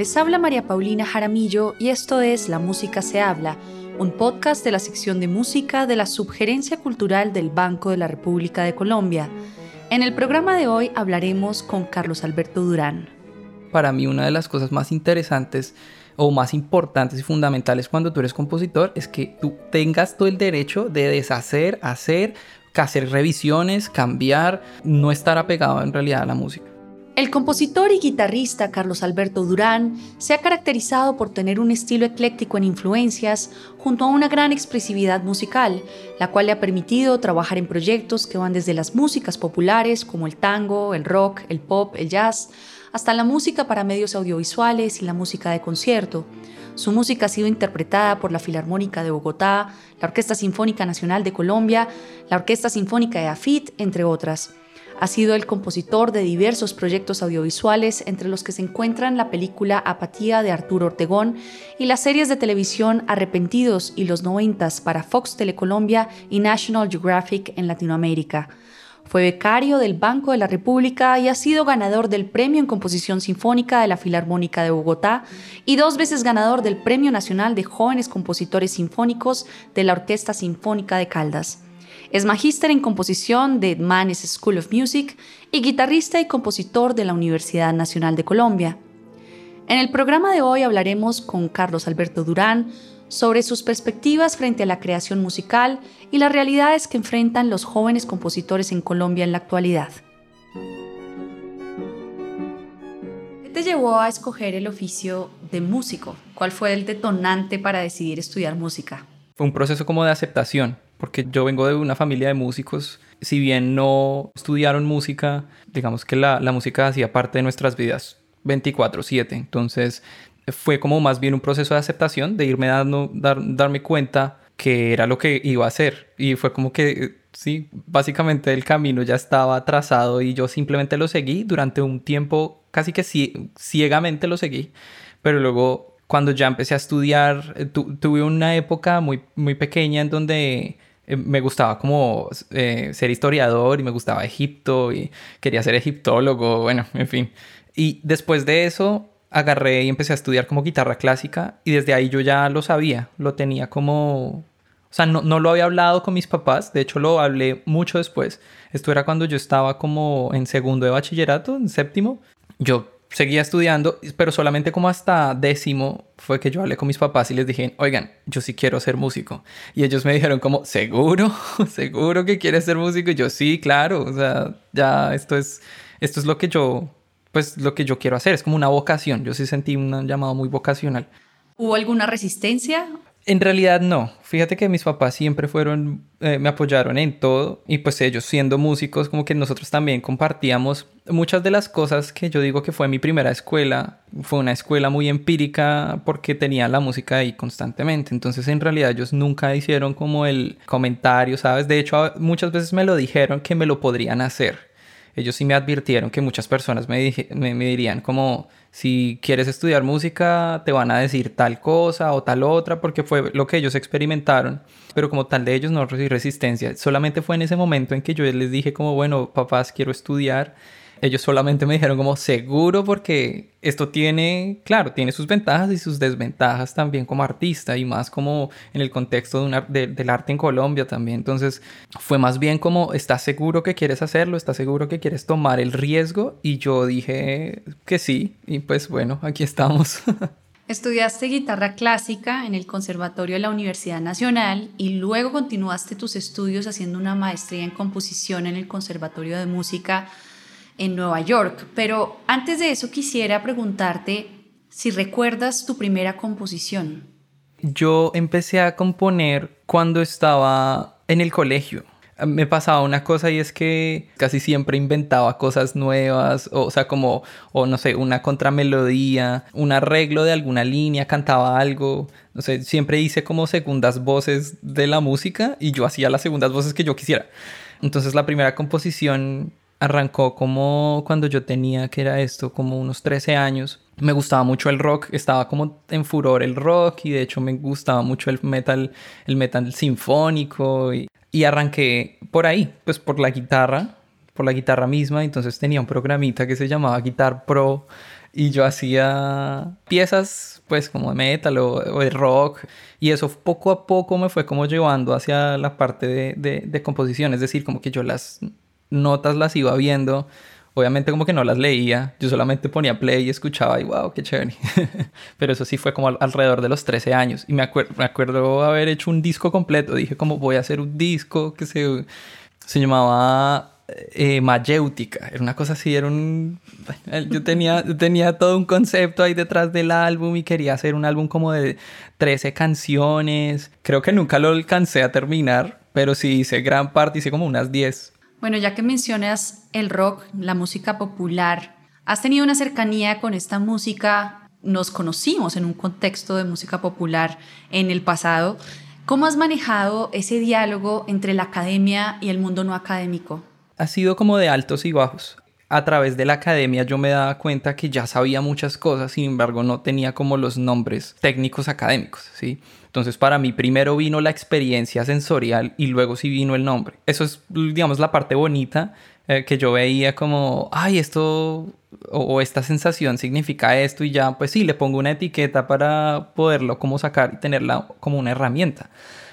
Les habla María Paulina Jaramillo y esto es La Música se habla, un podcast de la sección de música de la Subgerencia Cultural del Banco de la República de Colombia. En el programa de hoy hablaremos con Carlos Alberto Durán. Para mí una de las cosas más interesantes o más importantes y fundamentales cuando tú eres compositor es que tú tengas todo el derecho de deshacer, hacer, hacer revisiones, cambiar, no estar apegado en realidad a la música. El compositor y guitarrista Carlos Alberto Durán se ha caracterizado por tener un estilo ecléctico en influencias junto a una gran expresividad musical, la cual le ha permitido trabajar en proyectos que van desde las músicas populares como el tango, el rock, el pop, el jazz, hasta la música para medios audiovisuales y la música de concierto. Su música ha sido interpretada por la Filarmónica de Bogotá, la Orquesta Sinfónica Nacional de Colombia, la Orquesta Sinfónica de AFIT, entre otras. Ha sido el compositor de diversos proyectos audiovisuales, entre los que se encuentran la película Apatía de Arturo Ortegón y las series de televisión Arrepentidos y Los Noventas para Fox Telecolombia y National Geographic en Latinoamérica. Fue becario del Banco de la República y ha sido ganador del Premio en Composición Sinfónica de la Filarmónica de Bogotá y dos veces ganador del Premio Nacional de Jóvenes Compositores Sinfónicos de la Orquesta Sinfónica de Caldas. Es magíster en composición de Manes School of Music y guitarrista y compositor de la Universidad Nacional de Colombia. En el programa de hoy hablaremos con Carlos Alberto Durán sobre sus perspectivas frente a la creación musical y las realidades que enfrentan los jóvenes compositores en Colombia en la actualidad. ¿Qué te llevó a escoger el oficio de músico? ¿Cuál fue el detonante para decidir estudiar música? Fue un proceso como de aceptación porque yo vengo de una familia de músicos. Si bien no estudiaron música, digamos que la, la música hacía parte de nuestras vidas 24/7. Entonces fue como más bien un proceso de aceptación, de irme dando, dar, darme cuenta que era lo que iba a hacer. Y fue como que, sí, básicamente el camino ya estaba trazado y yo simplemente lo seguí durante un tiempo, casi que ciegamente lo seguí. Pero luego, cuando ya empecé a estudiar, eh, tuve una época muy, muy pequeña en donde eh, me gustaba como eh, ser historiador y me gustaba Egipto y quería ser egiptólogo, bueno, en fin. Y después de eso agarré y empecé a estudiar como guitarra clásica y desde ahí yo ya lo sabía, lo tenía como... O sea, no, no lo había hablado con mis papás, de hecho lo hablé mucho después. Esto era cuando yo estaba como en segundo de bachillerato, en séptimo. Yo seguía estudiando, pero solamente como hasta décimo fue que yo hablé con mis papás y les dije, oigan, yo sí quiero ser músico. Y ellos me dijeron como, ¿seguro? ¿Seguro que quieres ser músico? Y yo sí, claro, o sea, ya esto es, esto es lo que yo, pues lo que yo quiero hacer, es como una vocación. Yo sí sentí un llamado muy vocacional. ¿Hubo alguna resistencia? En realidad no. Fíjate que mis papás siempre fueron, eh, me apoyaron en todo y pues ellos siendo músicos como que nosotros también compartíamos muchas de las cosas que yo digo que fue mi primera escuela. Fue una escuela muy empírica porque tenía la música ahí constantemente. Entonces en realidad ellos nunca hicieron como el comentario, ¿sabes? De hecho muchas veces me lo dijeron que me lo podrían hacer ellos sí me advirtieron que muchas personas me, me, dirían como, si quieres estudiar música, te van a decir tal cosa o tal otra, porque fue lo que ellos experimentaron. Pero como tal de ellos no recibí resistencia. Solamente fue en ese momento en que yo les dije como, bueno, papás, quiero estudiar ellos solamente me dijeron como seguro porque esto tiene, claro, tiene sus ventajas y sus desventajas también como artista y más como en el contexto de del arte en Colombia también. Entonces fue más bien como, ¿estás seguro que quieres hacerlo? ¿Estás seguro que quieres tomar el riesgo? Y yo dije que sí y pues bueno, aquí estamos. Estudiaste guitarra clásica en el Conservatorio de la Universidad Nacional y luego continuaste tus estudios haciendo una maestría en composición en el Conservatorio de Música en Nueva York. Pero antes de eso quisiera preguntarte si recuerdas tu primera composición. Yo empecé a componer cuando estaba en el colegio. Me pasaba una cosa y es que casi siempre inventaba cosas nuevas, o, sea, como, o no sé, una contramelodía, un arreglo de alguna línea, cantaba algo, no sé, siempre hice como segundas voces de la música y yo hacía las segundas voces que yo quisiera. Entonces la primera composición arrancó como cuando yo tenía, que era esto, como unos 13 años. Me gustaba mucho el rock, estaba como en furor el rock y de hecho me gustaba mucho el metal, el metal sinfónico y, y arranqué por ahí, pues por la guitarra, por la guitarra misma, entonces tenía un programita que se llamaba Guitar Pro y yo hacía piezas pues como de metal o, de rock. Y eso poco a poco me fue como llevando hacia la parte de, de composición, es decir, como que yo las notas las iba viendo Obviamente como que no las leía, yo solamente ponía play y escuchaba y wow, qué chévere. Pero eso sí fue como alrededor de los 13 años. Y me, me acuerdo haber hecho un disco completo. Dije como voy a hacer un disco que se, se llamaba eh, Mayéutica. Era una cosa así, era un... Yo tenía, tenía todo un concepto ahí detrás del álbum y quería hacer un álbum como de 13 canciones. Creo que nunca lo alcancé a terminar, pero sí hice gran parte, hice como unas 10. Bueno, ya que mencionas el rock, la música popular, has tenido una cercanía con esta música, nos conocimos en un contexto de música popular en el pasado. ¿Cómo has manejado ese diálogo entre la academia y el mundo no académico? Ha sido como de altos y bajos. A través de la academia yo me daba cuenta que ya sabía muchas cosas, sin embargo no tenía como los nombres técnicos académicos, ¿sí? Entonces para mí primero vino la experiencia sensorial y luego sí vino el nombre. Eso es, digamos, la parte bonita eh, que yo veía como, ay, esto o, esta sensación significa esto y ya, pues sí, le pongo una etiqueta para poderlo como sacar y tenerla como una herramienta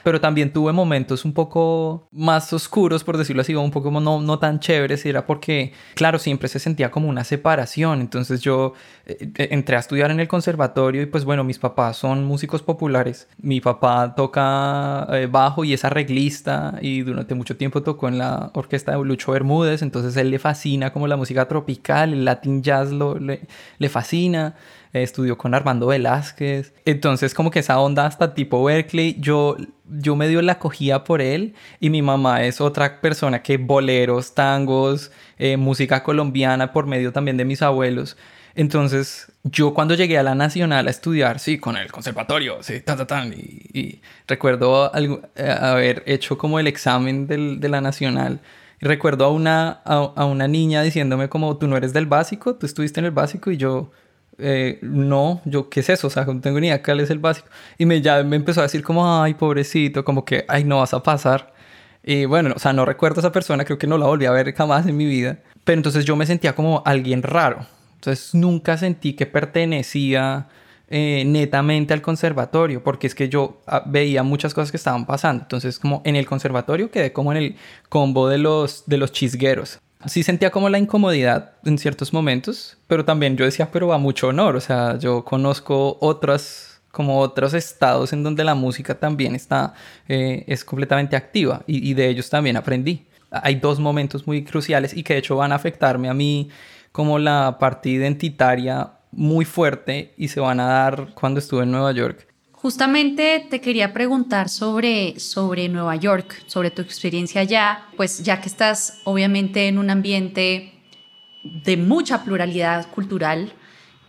pero también tuve momentos un poco más oscuros, por decirlo así, un poco no, no tan chéveres, y era porque, claro, siempre se sentía como una separación. Entonces yo eh, eh, entré a estudiar en el conservatorio y pues bueno, mis papás son músicos populares. Mi papá toca eh, bajo y es arreglista y durante mucho tiempo tocó en la orquesta de Lucho Bermúdez, entonces él le fascina como la música tropical, el latin jazz lo, le, le fascina estudió con Armando Velázquez. Entonces como que esa onda hasta tipo Berkeley, yo, yo medio la cogía por él y mi mamá es otra persona que boleros, tangos, eh, música colombiana por medio también de mis abuelos. Entonces, yo cuando llegué a la Nacional a estudiar, sí, con el conservatorio, sí, ta, ta, ta, y, recuerdo eh, haber hecho como el examen del, de la Nacional. Y recuerdo a una, a, a, una niña diciéndome como, tú no eres del básico, tú estuviste en el básico y yo, eh, no, yo, ¿qué es eso? O sea, no tengo ni idea cuál es el básico. Y me, ya me empezó a decir como, ay, pobrecito, como que, ay, no vas a pasar. Y bueno, o sea, no recuerdo a esa persona, creo que no la volví a ver jamás en mi vida. Pero entonces yo me sentía como alguien raro. Entonces nunca sentí que pertenecía eh, netamente al conservatorio, porque es que yo ah, veía muchas cosas que estaban pasando. Entonces como en el conservatorio quedé como en el combo de los, de los chisgueros sí sentía como la incomodidad en ciertos momentos, pero también yo decía, pero a mucho honor, o sea, yo conozco otras, como otros estados en donde la música también está, eh, es completamente activa y, y, de ellos también aprendí. Hay dos momentos muy cruciales y que de hecho van a afectarme a mí como la parte identitaria muy fuerte y se van a dar cuando estuve en Nueva York. Justamente te quería preguntar sobre, sobre Nueva York, sobre tu experiencia allá, pues ya que estás obviamente en un ambiente de mucha pluralidad cultural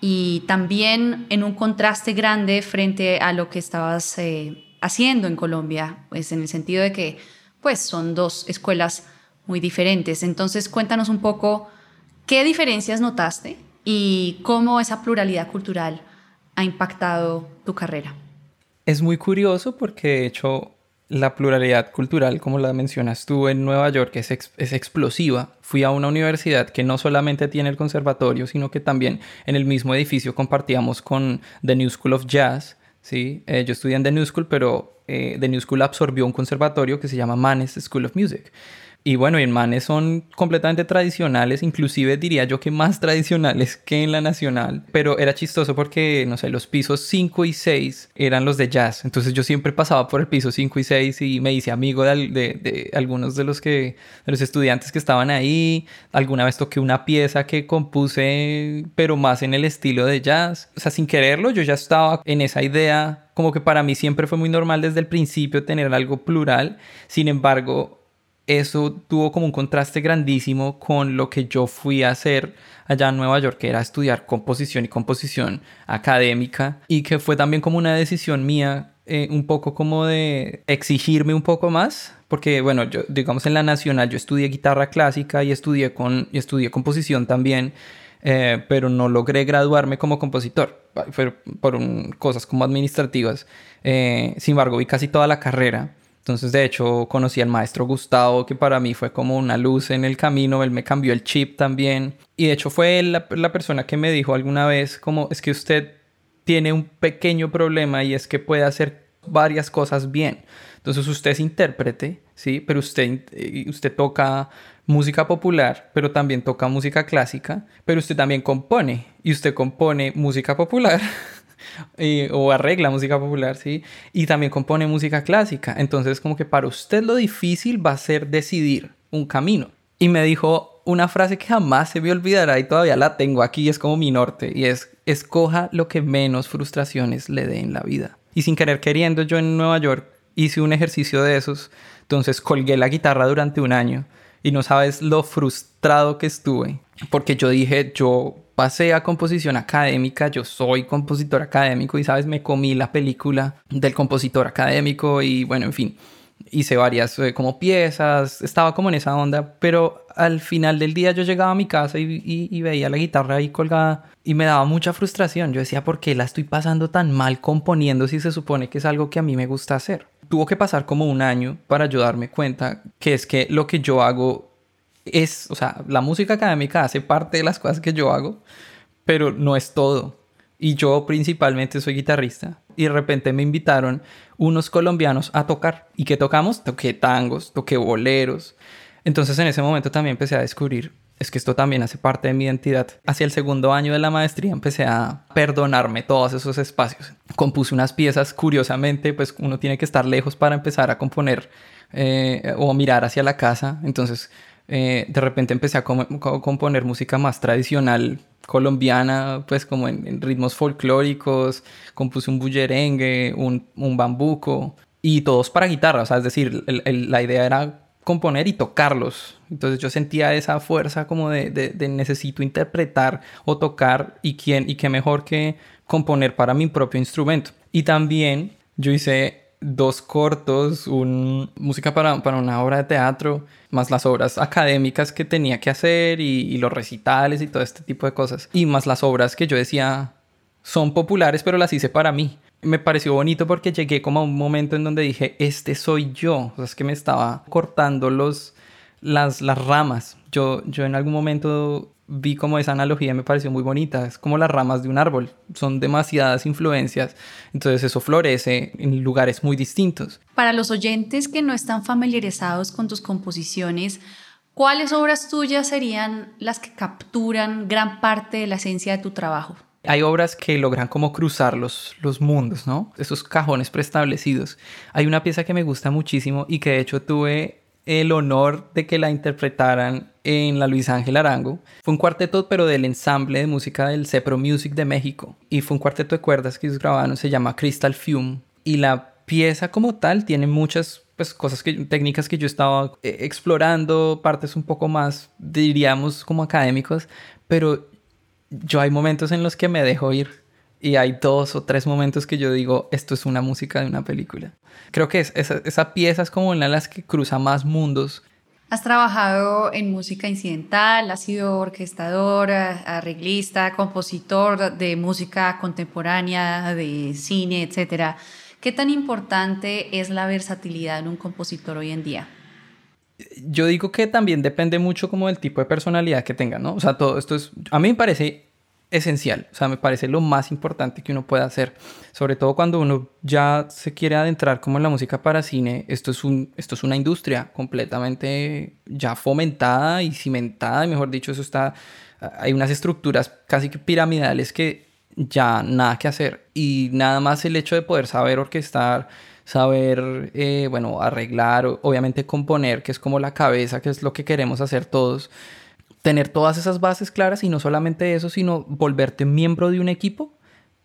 y también en un contraste grande frente a lo que estabas eh, haciendo en Colombia, pues en el sentido de que pues son dos escuelas muy diferentes. Entonces cuéntanos un poco qué diferencias notaste y cómo esa pluralidad cultural ha impactado tu carrera. Es muy curioso porque de hecho la pluralidad cultural, como la mencionas tú en Nueva York, es, es, explosiva. Fui a una universidad que no solamente tiene el conservatorio, sino que también en el mismo edificio compartíamos con The New School of Jazz. ¿sí? Eh, yo estudié en The New School, pero eh, The New School absorbió un conservatorio que se llama Manes School of Music. Y bueno, en Manes son completamente tradicionales, inclusive diría yo que más tradicionales que en la nacional. Pero era chistoso porque, no sé, los pisos 5 y 6 eran los de jazz. Entonces yo siempre pasaba por el piso 5 y 6 y me hice amigo de, de, algunos de los, que, de los estudiantes que estaban ahí. Alguna vez toqué una pieza que compuse, pero más en el estilo de jazz. O sea, sin quererlo, yo ya estaba en esa idea como que para mí siempre fue muy normal desde el principio tener algo plural. Sin embargo, eso tuvo como un contraste grandísimo con lo que yo fui a hacer allá en Nueva York, que era estudiar composición y composición académica, y que fue también como una decisión mía, eh, un poco como de exigirme un poco más, porque bueno, yo digamos en la nacional yo estudié guitarra clásica y estudié, con, y estudié composición también, eh, pero no logré graduarme como compositor, por, cosas como administrativas. Eh, sin embargo, vi casi toda la carrera Entonces, de hecho, conocí al maestro Gustavo, que para mí fue como una luz en el camino, él me cambió el chip también. Y de hecho fue la, la persona que me dijo alguna vez como, es que usted tiene un pequeño problema y es que puede hacer varias cosas bien. Entonces usted es intérprete, ¿sí? Pero usted, eh, usted toca música popular, pero también toca música clásica, pero usted también compone y usted compone música popular. o arregla música popular, ¿sí? Y también compone música clásica. Entonces, como que para usted lo difícil va a ser decidir un camino. Y me dijo una frase que jamás se me olvidará y todavía la tengo aquí, es como mi norte, y es, escoja lo que menos frustraciones le dé en la vida. Y sin querer queriendo, yo en Nueva York hice un ejercicio de esos, entonces colgué la guitarra durante un año y no sabes lo frustrado que estuve, porque yo dije, yo pasé a composición académica, yo soy compositor académico y sabes, me comí la película del compositor académico y bueno, en fin, hice varias eh, como piezas, estaba como en esa onda, pero al final del día yo llegaba a mi casa y, veía la guitarra ahí colgada y me daba mucha frustración. Yo decía, ¿por qué la estoy pasando tan mal componiendo si se supone que es algo que a mí me gusta hacer? Tuvo que pasar como un año para yo darme cuenta que es que lo que yo hago es, o sea, la música académica hace parte de las cosas que yo hago, pero no es todo. Y yo principalmente soy guitarrista. Y de repente me invitaron unos colombianos a tocar. ¿Y qué tocamos? Toqué tangos, toqué boleros. Entonces en ese momento también empecé a descubrir, es que esto también hace parte de mi identidad. Hacia el segundo año de la maestría empecé a perdonarme todos esos espacios. Compuse unas piezas, curiosamente, pues uno tiene que estar lejos para empezar a componer eh, o mirar hacia la casa. Entonces eh, de repente empecé a, componer música más tradicional colombiana, pues como en, ritmos folclóricos, compuse un bullerengue, un, bambuco y todos para guitarra, o sea, es decir, la idea era componer y tocarlos. Entonces yo sentía esa fuerza como de, de, necesito interpretar o tocar y quién y qué mejor que componer para mi propio instrumento. Y también yo hice dos cortos, un, música para, para, una obra de teatro, más las obras académicas que tenía que hacer y, los recitales y todo este tipo de cosas. Y más las obras que yo decía son populares, pero las hice para mí. Me pareció bonito porque llegué como a un momento en donde dije, este soy yo. O sea, es que me estaba cortando los, las, las ramas. Yo, yo en algún momento vi como esa analogía me pareció muy bonita. Es como las ramas de un árbol. Son demasiadas influencias. Entonces eso florece en lugares muy distintos. Para los oyentes que no están familiarizados con tus composiciones, ¿cuáles obras tuyas serían las que capturan gran parte de la esencia de tu trabajo? Hay obras que logran como cruzar los, los mundos, ¿no? Esos cajones preestablecidos. Hay una pieza que me gusta muchísimo y que de hecho tuve el honor de que la interpretaran en la Luis Ángel Arango. Fue un cuarteto, pero del ensamble de música del Cepro Music de México. Y fue un cuarteto de cuerdas que ellos grabaron, se llama Crystal Fume. Y la pieza como tal tiene muchas pues, cosas que, técnicas que yo estaba eh, explorando, partes un poco más, diríamos, como académicos, pero yo hay momentos en los que me dejo ir y hay dos o tres momentos que yo digo, esto es una música de una película. Creo que es, esa, esa pieza es como una de las que cruza más mundos. Has trabajado en música incidental, has sido orquestador, arreglista, compositor de música contemporánea, de cine, etc. ¿Qué tan importante es la versatilidad en un compositor hoy en día? Yo digo que también depende mucho como del tipo de personalidad que tenga, ¿no? O sea, todo esto es, a mí me parece esencial, o sea, me parece lo más importante que uno puede hacer, sobre todo cuando uno ya se quiere adentrar como en la música para cine, esto es, un, esto es una industria completamente ya fomentada y cimentada, mejor dicho, eso está, hay unas estructuras casi que piramidales que ya nada que hacer, y nada más el hecho de poder saber orquestar, saber, eh, bueno, arreglar, obviamente componer, que es como la cabeza, que es lo que queremos hacer todos, tener todas esas bases claras y no solamente eso, sino volverte miembro de un equipo,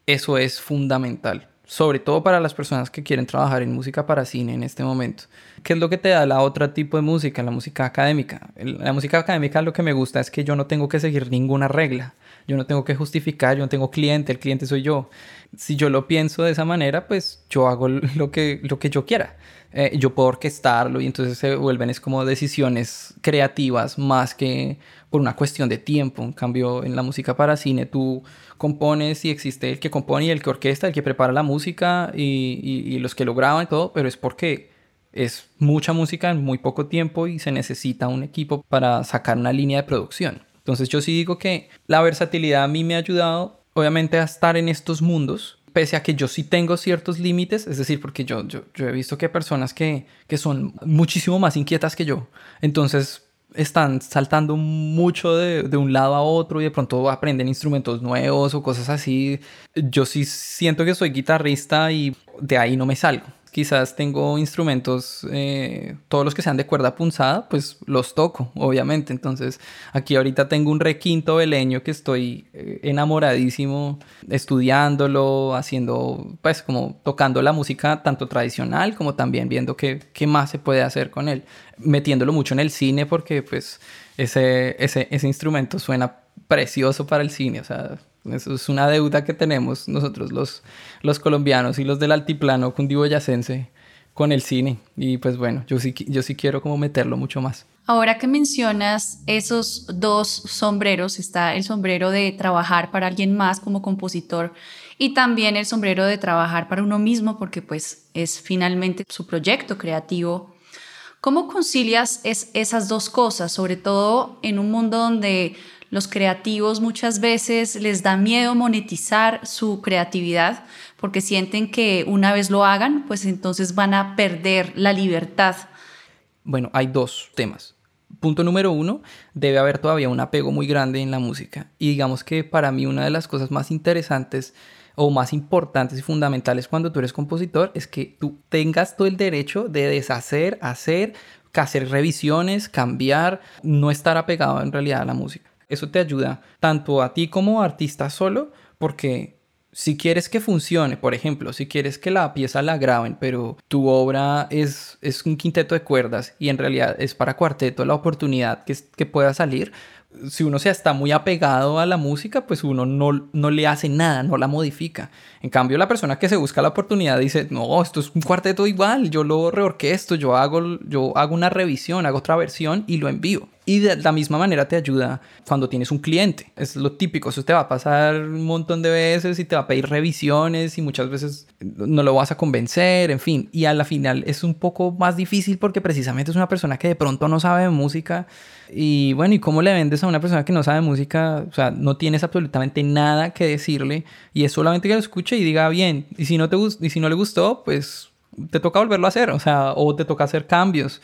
eso es fundamental. Sobre todo para las personas que quieren trabajar en música para cine en este momento. ¿Qué es lo que te da la otra tipo de música, la música académica? La música académica lo que me gusta es que yo no tengo que seguir ninguna regla. Yo no tengo que justificar, yo no tengo cliente, el cliente soy yo. Si yo lo pienso de esa manera, pues yo hago lo que, lo que yo quiera. Eh, yo puedo orquestarlo y entonces se vuelven es como decisiones creativas más que por una cuestión de tiempo. En cambio, en la música para cine tú compones y existe el que compone y el que orquesta, el que prepara la música y, y, los que lo graban y todo, pero es porque es mucha música en muy poco tiempo y se necesita un equipo para sacar una línea de producción. Entonces yo sí digo que la versatilidad a mí me ha ayudado obviamente a estar en estos mundos, pese a que yo sí tengo ciertos límites, es decir, porque yo, yo, he visto que hay personas que, que son muchísimo más inquietas que yo. Entonces están saltando mucho de, de, un lado a otro y de pronto aprenden instrumentos nuevos o cosas así. Yo sí siento que soy guitarrista y de ahí no me salgo quizás tengo instrumentos, eh, todos los que sean de cuerda punzada, pues los toco, obviamente. Entonces, aquí ahorita tengo un requinto veleño que estoy eh, enamoradísimo, estudiándolo, haciendo, pues como tocando la música tanto tradicional como también viendo qué, qué más se puede hacer con él, metiéndolo mucho en el cine porque pues ese, ese, ese instrumento suena precioso para el cine, o sea, eso es una deuda que tenemos nosotros los, los colombianos y los del altiplano cundiboyacense con el cine. Y pues bueno, yo sí, yo sí quiero como meterlo mucho más. Ahora que mencionas esos dos sombreros, está el sombrero de trabajar para alguien más como compositor y también el sombrero de trabajar para uno mismo porque pues es finalmente su proyecto creativo. ¿Cómo concilias es, esas dos cosas, sobre todo en un mundo donde los creativos muchas veces les da miedo monetizar su creatividad porque sienten que una vez lo hagan, pues entonces van a perder la libertad. Bueno, hay dos temas. Punto número uno, debe haber todavía un apego muy grande en la música. Y digamos que para mí una de las cosas más interesantes o más importantes y fundamentales cuando tú eres compositor es que tú tengas todo el derecho de deshacer, hacer, hacer revisiones, cambiar, no estar apegado en realidad a la música. Eso te ayuda tanto a ti como artista solo, porque si quieres que funcione, por ejemplo, si quieres que la pieza la graben, pero tu obra es, es un quinteto de cuerdas y en realidad es para cuarteto la oportunidad que, que pueda salir, si uno se está muy apegado a la música, pues uno no, no le hace nada, no la modifica. En cambio, la persona que se busca la oportunidad dice, no, esto es un cuarteto igual, yo lo reorquesto, yo hago, yo hago una revisión, hago otra versión y lo envío. Y de la misma manera te ayuda cuando tienes un cliente. Es lo típico, eso te va a pasar un montón de veces y te va a pedir revisiones y muchas veces no lo vas a convencer, en fin. Y a la final es un poco más difícil porque precisamente es una persona que de pronto no sabe de música. Y bueno, ¿y cómo le vendes a una persona que no sabe música? O sea, no tienes absolutamente nada que decirle y es solamente que lo escuche y diga bien. Y si no, te, y si no le gustó, pues te toca volverlo a hacer, o sea, o te toca hacer cambios.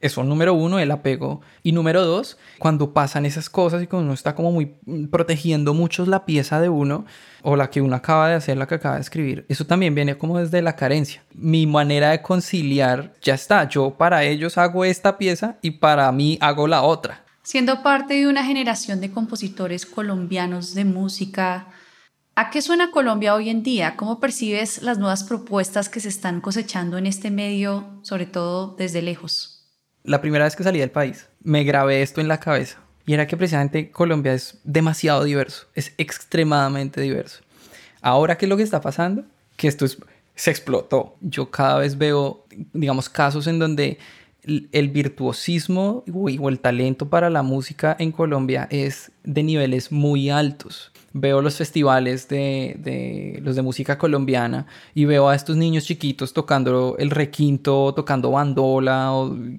Eso, número uno, el apego. Y número dos, cuando pasan esas cosas y cuando uno está como muy mm, protegiendo mucho la pieza de uno o la que uno acaba de hacer, la que acaba de escribir, eso también viene como desde la carencia. Mi manera de conciliar, ya está, yo para ellos hago esta pieza y para mí hago la otra. Siendo parte de una generación de compositores colombianos de música, ¿A qué suena Colombia hoy en día? ¿Cómo percibes las nuevas propuestas que se están cosechando en este medio, sobre todo desde lejos? La primera vez que salí del país, me grabé esto en la cabeza. Y era que precisamente Colombia es demasiado diverso, es extremadamente diverso. Ahora, ¿qué es lo que está pasando? Que esto se explotó. Yo cada vez veo, digamos, casos en donde el virtuosismo o el talento para la música en Colombia es de niveles muy altos veo los festivales de, los de música colombiana y veo a estos niños chiquitos tocando el requinto, tocando bandola,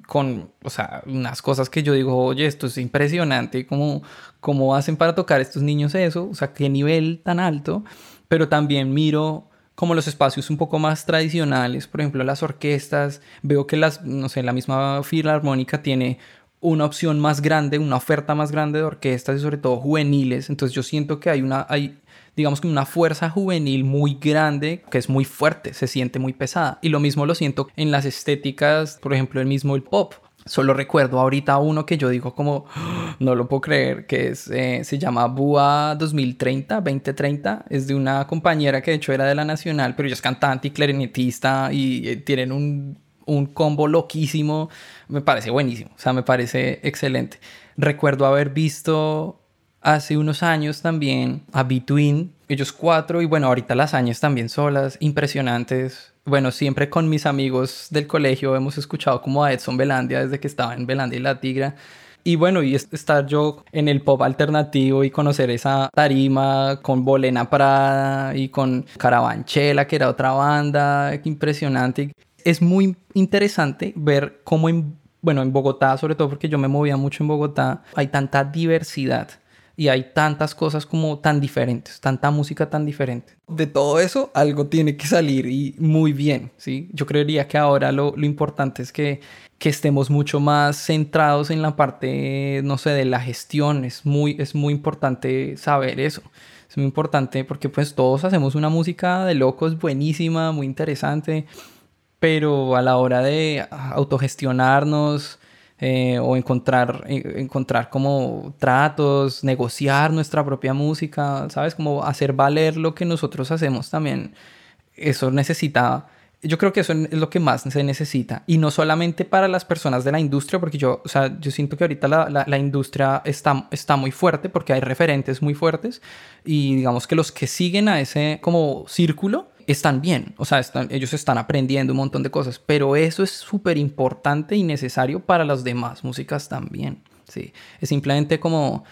con, o sea, unas cosas que yo digo, oye, esto es impresionante, ¿cómo, cómo hacen para tocar estos niños eso? O sea, qué nivel tan alto, pero también miro como los espacios un poco más tradicionales, por ejemplo, las orquestas, veo que las, no sé, la misma filarmónica tiene una opción más grande, una oferta más grande de orquestas y sobre todo juveniles. Entonces yo siento que hay una, hay, digamos que una fuerza juvenil muy grande que es muy fuerte, se siente muy pesada. Y lo mismo lo siento en las estéticas, por ejemplo, el mismo el pop. Solo recuerdo ahorita uno que yo digo como, ah, no lo puedo creer, que es, eh, se llama Bua 2030, 2030. Es de una compañera que de hecho era de la Nacional, pero ella es cantante y clarinetista y eh, tienen un un combo loquísimo, me parece buenísimo, o sea, me parece excelente. Recuerdo haber visto hace unos años también a Between, ellos cuatro, y bueno, ahorita las años también solas, impresionantes. Bueno, siempre con mis amigos del colegio hemos escuchado como a Edson Belandia desde que estaba en Belandia y la Tigra. Y bueno, y estar yo en el pop alternativo y conocer esa tarima con Bolena Prada y con Carabanchela, que era otra banda impresionante es muy interesante ver cómo en, bueno, en Bogotá, sobre todo porque yo me movía mucho en Bogotá, hay tanta diversidad y hay tantas cosas como tan diferentes, tanta música tan diferente. De todo eso, algo tiene que salir y muy bien, ¿sí? Yo creería que ahora lo, lo importante es que, que estemos mucho más centrados en la parte, no sé, de la gestión. Es muy, es muy importante saber eso. Es muy importante porque pues todos hacemos una música de locos buenísima, muy interesante pero a la hora de autogestionarnos eh, o encontrar, eh, encontrar como tratos, negociar nuestra propia música, ¿sabes? Como hacer valer lo que nosotros hacemos también, eso necesita... Yo creo que eso es lo que más se necesita. Y no solamente para las personas de la industria, porque yo, o sea, yo siento que ahorita la, la, la industria está, está muy fuerte porque hay referentes muy fuertes. Y digamos que los que siguen a ese como círculo están bien, o sea, ellos están aprendiendo un montón de cosas, pero eso es súper importante y necesario para las demás músicas también, ¿sí? Es simplemente como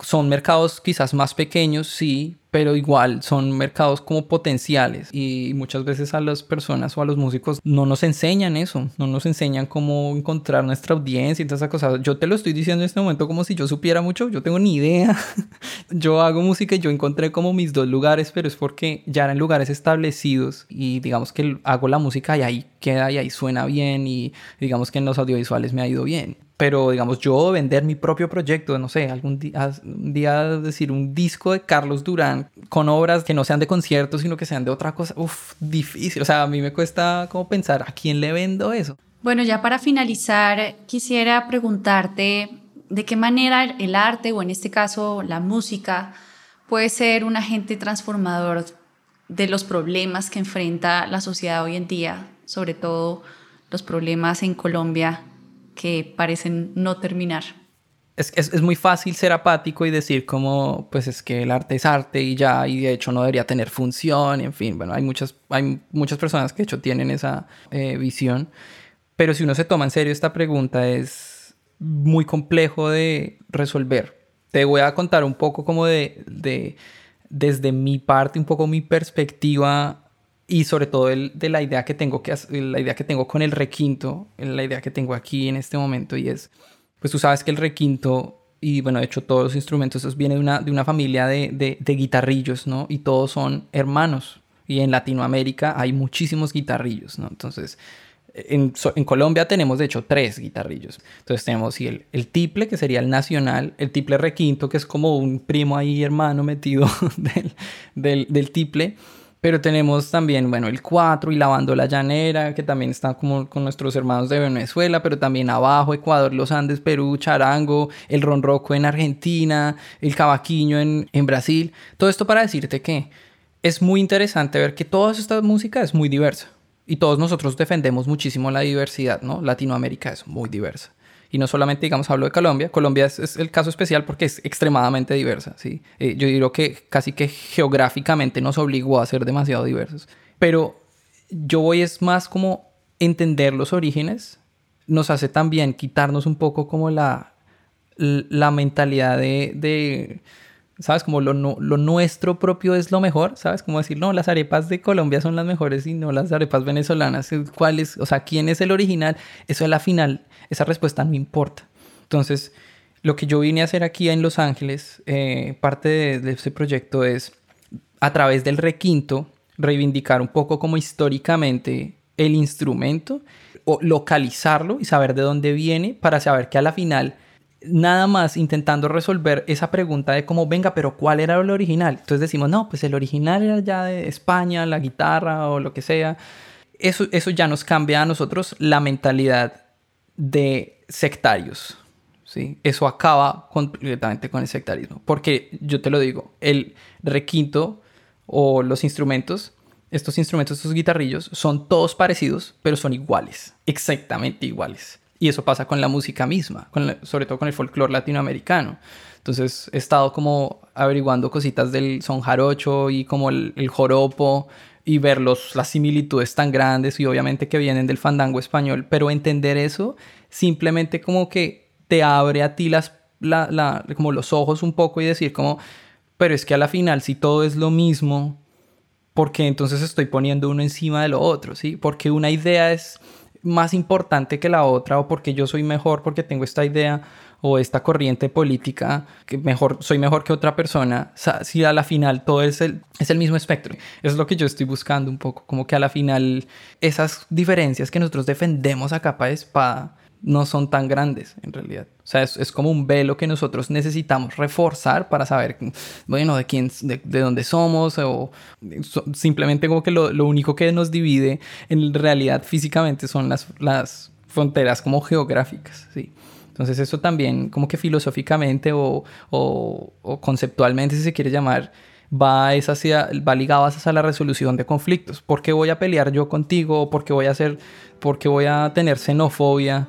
son mercados quizás más pequeños, sí, pero igual son mercados como potenciales y muchas veces a las personas o a los músicos no nos enseñan eso, no nos enseñan cómo encontrar nuestra audiencia y todas esas cosas. Yo te lo estoy diciendo en este momento como si yo supiera mucho, yo tengo ni idea. yo hago música y yo encontré como mis dos lugares, pero es porque ya eran lugares establecidos y digamos que hago la música y ahí queda y ahí suena bien y digamos que en los audiovisuales me ha ido bien pero digamos yo vender mi propio proyecto, no sé, algún día, decir un disco de Carlos Durán con obras que no sean de conciertos, sino que sean de otra cosa, uff, difícil, o sea, a mí me cuesta como pensar, ¿a quién le vendo eso? Bueno, ya para finalizar, quisiera preguntarte de qué manera el arte, o en este caso la música, puede ser un agente transformador de los problemas que enfrenta la sociedad hoy en día, sobre todo los problemas en Colombia que parecen no terminar. Es, es, es, muy fácil ser apático y decir como, pues es que el arte es arte y ya, y de hecho no debería tener función, y en fin, bueno, hay muchas, hay muchas personas que de hecho tienen esa eh, visión, pero si uno se toma en serio esta pregunta es muy complejo de resolver. Te voy a contar un poco como de, de desde mi parte, un poco mi perspectiva y sobre todo el, de la idea que tengo que la idea que tengo con el requinto, la idea que tengo aquí en este momento y es, pues tú sabes que el requinto y bueno, de hecho todos los instrumentos esos vienen de una, de una familia de, de, de, guitarrillos, ¿no? Y todos son hermanos. Y en Latinoamérica hay muchísimos guitarrillos, ¿no? Entonces, en, en, Colombia tenemos de hecho tres guitarrillos. Entonces tenemos el, el, tiple, que sería el nacional, el tiple requinto, que es como un primo ahí hermano metido del, del, del tiple. Pero tenemos también, bueno, el 4 y la bandola llanera, que también está como con nuestros hermanos de Venezuela, pero también abajo, Ecuador, los Andes, Perú, charango, el ronroco en Argentina, el cavaquinho en, en Brasil. Todo esto para decirte que es muy interesante ver que toda esta música es muy diversa. Y todos nosotros defendemos muchísimo la diversidad, ¿no? Latinoamérica es muy diversa. Y no solamente, digamos, hablo de Colombia. Colombia es, el caso especial porque es extremadamente diversa, ¿sí? Eh, yo digo que casi que geográficamente nos obligó a ser demasiado diversos. Pero yo voy es más como entender los orígenes. Nos hace también quitarnos un poco como la, la mentalidad de, de ¿sabes? Como lo, nuestro propio es lo mejor, ¿sabes? Como decir, no, las arepas de Colombia son las mejores y no las arepas venezolanas. ¿Cuál es? O sea, ¿quién es el original? Eso a la final esa respuesta no importa. Entonces, lo que yo vine a hacer aquí en Los Ángeles, eh, parte de, de ese proyecto es, a través del requinto, reivindicar un poco como históricamente el instrumento, o localizarlo y saber de dónde viene para saber que a la final nada más intentando resolver esa pregunta de cómo, venga, pero ¿cuál era el original? Entonces decimos, no, pues el original era ya de España, la guitarra o lo que sea. Eso, eso ya nos cambia a nosotros la mentalidad de sectarios. ¿sí? Eso acaba completamente con el sectarismo. Porque yo te lo digo, el requinto o los instrumentos, estos instrumentos, estos guitarrillos, son todos parecidos, pero son iguales, exactamente iguales. Y eso pasa con la música misma, sobre todo con el folclore latinoamericano. Entonces he estado como averiguando cositas del son jarocho y como el, joropo y ver los, las similitudes tan grandes y obviamente que vienen del fandango español, pero entender eso simplemente como que te abre a ti las, la, la, como los ojos un poco y decir como, pero es que a la final si todo es lo mismo, porque entonces estoy poniendo uno encima de lo otro, ¿sí? Porque una idea es más importante que la otra o porque yo soy mejor porque tengo esta idea o esta corriente política que mejor soy mejor que otra persona, si a la final todo es el, es el mismo espectro. Es lo que yo estoy buscando un poco, como que a la final esas diferencias que nosotros defendemos a capa de espada no son tan grandes en realidad. O sea, es, es, como un velo que nosotros necesitamos reforzar para saber, bueno, de quién, de, de dónde somos o simplemente como que lo, lo, único que nos divide en realidad físicamente son las, las fronteras como geográficas, ¿sí? Entonces eso también como que filosóficamente o, o, conceptualmente, si se quiere llamar, va, es hacia, va ligado hacia la resolución de conflictos. ¿Por qué voy a pelear yo contigo? ¿Por qué voy a hacer, por qué voy a tener xenofobia?